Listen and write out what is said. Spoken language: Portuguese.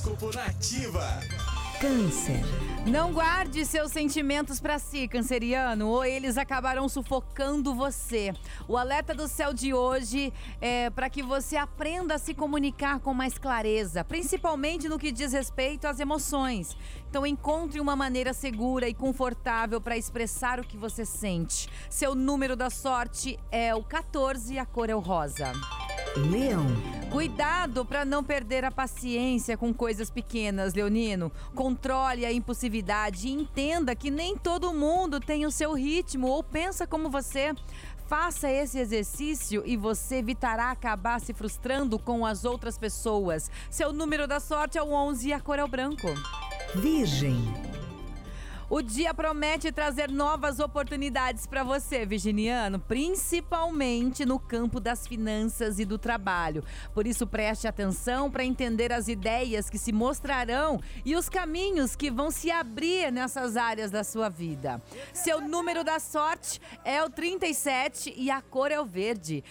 Horóscopo Nativa. Câncer. Não guarde seus sentimentos para si, canceriano, ou eles acabarão sufocando você. O alerta do céu de hoje é para que você aprenda a se comunicar com mais clareza, principalmente no que diz respeito às emoções. Então encontre uma maneira segura e confortável para expressar o que você sente. Seu número da sorte é o 14 e a cor é o rosa. Leão. Cuidado para não perder a paciência com coisas pequenas, Leonino. Controle a impulsividade e entenda que nem todo mundo tem o seu ritmo ou pensa como você. Faça esse exercício e você evitará acabar se frustrando com as outras pessoas. Seu número da sorte é o 11 e a cor é o branco. Virgem. O dia promete trazer novas oportunidades para você, virginiano, principalmente no campo das finanças e do trabalho. Por isso, preste atenção para entender as ideias que se mostrarão e os caminhos que vão se abrir nessas áreas da sua vida. Seu número da sorte é o 37 e a cor é o verde.